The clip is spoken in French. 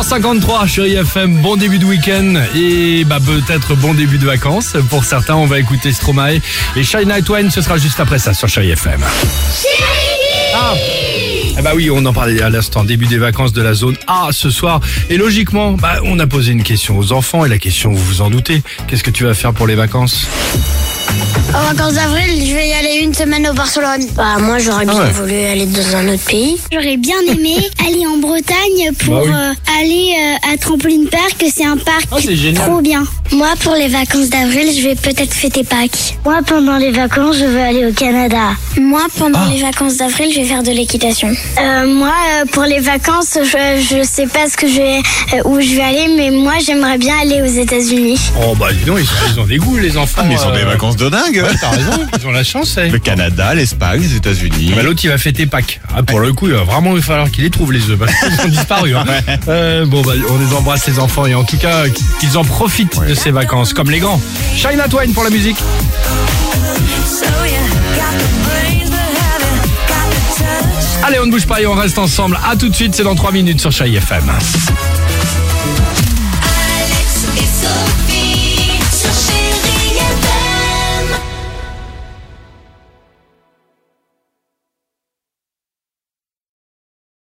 8h53 chérie FM, bon début de week-end et bah peut-être bon début de vacances. Pour certains, on va écouter Stromae et Shy Night Wine, ce sera juste après ça sur chérie FM. Ah bah oui, on en parlait à l'instant, début des vacances de la zone A ce soir. Et logiquement, bah, on a posé une question aux enfants et la question, vous vous en doutez, qu'est-ce que tu vas faire pour les vacances? En vacances d'avril, je vais y aller une semaine au Barcelone. Bah moi j'aurais bien Ah ouais. voulu aller dans un autre pays. J'aurais bien aimé aller en Bretagne pour Bah oui. euh, aller euh, à Trampoline Park, c'est un parc Ah, trop bien. Moi pour les vacances d'avril, je vais peut-être fêter Pâques. Moi pendant les vacances, je veux aller au Canada. Moi pendant Ah. les vacances d'avril, je vais faire de l'équitation. moi euh, pour les vacances, je, je sais pas ce que je vais euh, où je vais aller mais moi j'aimerais bien aller aux États-Unis. Oh bah dis donc, ils, sont- ils ont des goûts les enfants. Mais ils ont des vacances de dingue. Ouais, t'as raison, ils ont la chance. eh. Le Canada, l'Espagne, les États-Unis. Bah, L'autre il va fêter Pâques. Ah, pour le coup, il va vraiment il falloir qu'il les trouve les œufs parce qu'ils ont disparu. hein. Euh, bon bah on les embrasse les enfants et en tout cas qu'ils en profitent de ces vacances comme les grands. Shine Twain pour la musique. So yeah, got the brains, the habit, got the touch. Allez on ne bouge pas et on reste ensemble. À tout de suite, c'est dans 3 minutes sur Chai FM.